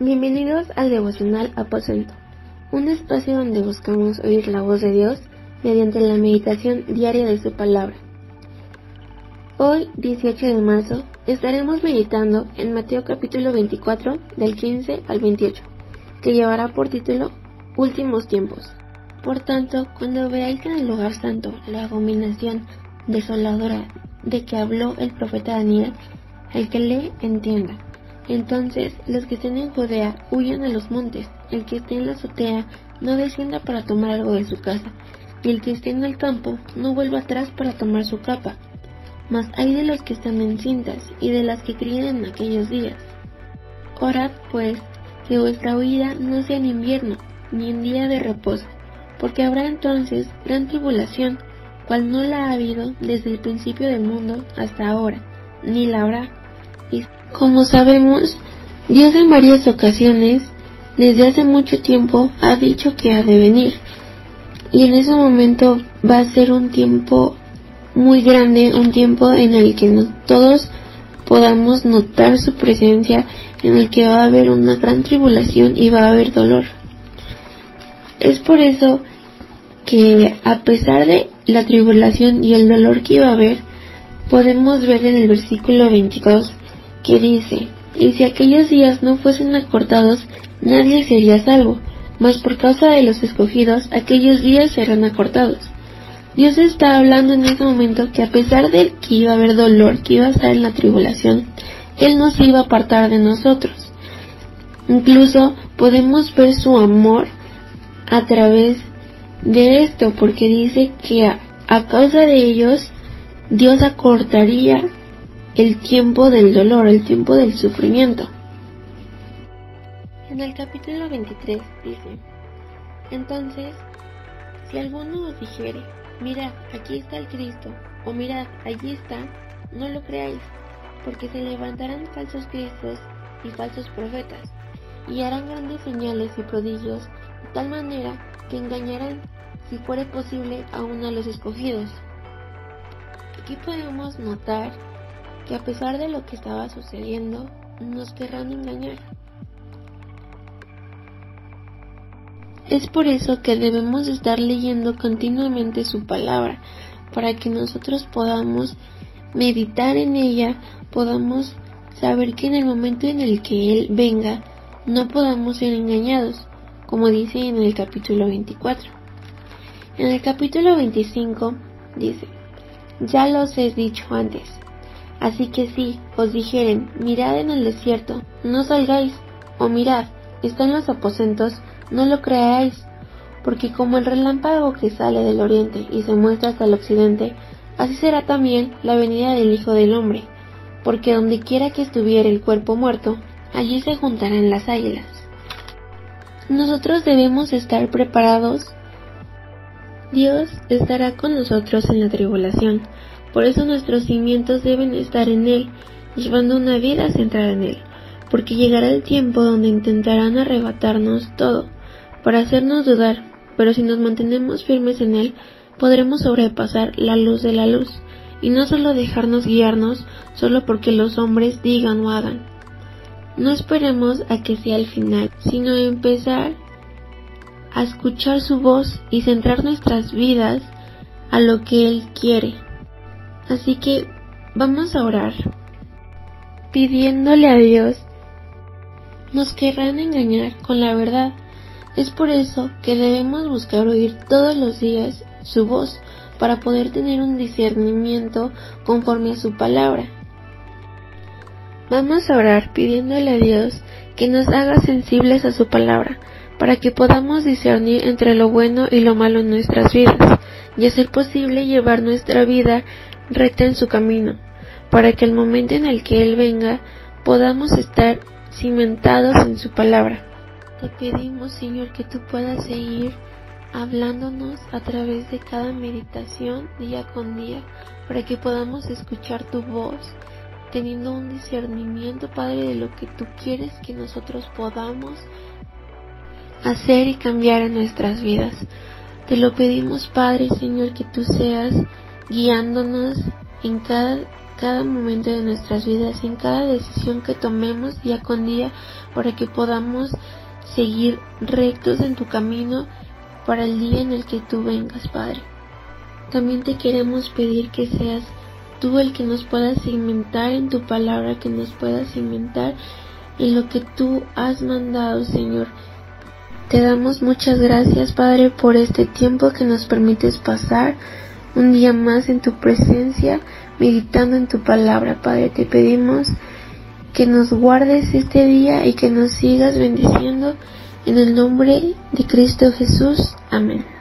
Bienvenidos al devocional Aposento, un espacio donde buscamos oír la voz de Dios mediante la meditación diaria de su palabra. Hoy, 18 de marzo, estaremos meditando en Mateo capítulo 24 del 15 al 28, que llevará por título Últimos tiempos. Por tanto, cuando veáis en el lugar santo la abominación desoladora de que habló el profeta Daniel, el que lee entienda. Entonces los que estén en Judea huyan a los montes, el que esté en la azotea no descienda para tomar algo de su casa, y el que esté en el campo no vuelva atrás para tomar su capa. Mas hay de los que están en cintas y de las que crían en aquellos días. Orad pues que vuestra huida no sea en invierno, ni en día de reposo, porque habrá entonces gran tribulación, cual no la ha habido desde el principio del mundo hasta ahora, ni la habrá. Como sabemos, Dios en varias ocasiones, desde hace mucho tiempo, ha dicho que ha de venir. Y en ese momento va a ser un tiempo muy grande, un tiempo en el que todos podamos notar su presencia, en el que va a haber una gran tribulación y va a haber dolor. Es por eso que a pesar de la tribulación y el dolor que iba a haber, podemos ver en el versículo 22 que dice, y si aquellos días no fuesen acortados, nadie sería salvo, mas por causa de los escogidos, aquellos días serán acortados. Dios está hablando en ese momento que a pesar de que iba a haber dolor, que iba a estar en la tribulación, Él no se iba a apartar de nosotros. Incluso podemos ver su amor a través de esto, porque dice que a, a causa de ellos Dios acortaría el tiempo del dolor, el tiempo del sufrimiento. En el capítulo 23 dice, entonces, si alguno os dijere, mirad, aquí está el Cristo, o mirad, allí está, no lo creáis, porque se levantarán falsos cristos y falsos profetas, y harán grandes señales y prodigios, de tal manera que engañarán, si fuere posible, aún a los escogidos. Aquí podemos notar que a pesar de lo que estaba sucediendo, nos querrán engañar. Es por eso que debemos estar leyendo continuamente su palabra, para que nosotros podamos meditar en ella, podamos saber que en el momento en el que Él venga, no podamos ser engañados, como dice en el capítulo 24. En el capítulo 25 dice, ya los he dicho antes, así que si os dijeren, mirad en el desierto, no salgáis, o mirad, están los aposentos, no lo creáis, porque como el relámpago que sale del oriente y se muestra hasta el occidente, así será también la venida del Hijo del Hombre, porque donde quiera que estuviera el cuerpo muerto, allí se juntarán las águilas. Nosotros debemos estar preparados. Dios estará con nosotros en la tribulación, por eso nuestros cimientos deben estar en Él, llevando una vida centrada en Él, porque llegará el tiempo donde intentarán arrebatarnos todo, para hacernos dudar, pero si nos mantenemos firmes en Él, podremos sobrepasar la luz de la luz, y no solo dejarnos guiarnos solo porque los hombres digan o hagan. No esperemos a que sea el final, sino empezar a escuchar su voz y centrar nuestras vidas a lo que Él quiere. Así que vamos a orar, pidiéndole a Dios. Nos querrán engañar con la verdad. Es por eso que debemos buscar oír todos los días su voz para poder tener un discernimiento conforme a su palabra. Vamos a orar pidiéndole a Dios que nos haga sensibles a su palabra, para que podamos discernir entre lo bueno y lo malo en nuestras vidas, y hacer posible llevar nuestra vida recta en su camino, para que el momento en el que Él venga podamos estar cimentados en su palabra. Te pedimos, Señor, que tú puedas seguir hablándonos a través de cada meditación día con día, para que podamos escuchar tu voz, teniendo un discernimiento, Padre, de lo que tú quieres que nosotros podamos hacer y cambiar en nuestras vidas. Te lo pedimos, Padre, Señor, que tú seas guiándonos en cada cada momento de nuestras vidas, en cada decisión que tomemos día con día, para que podamos seguir rectos en tu camino para el día en el que tú vengas, Padre. También te queremos pedir que seas tú el que nos puedas inventar en tu palabra, que nos puedas inventar en lo que tú has mandado, Señor. Te damos muchas gracias, Padre, por este tiempo que nos permites pasar un día más en tu presencia, meditando en tu palabra, Padre. Te pedimos que nos guardes este día y que nos sigas bendiciendo en el nombre de Cristo Jesús. Amén.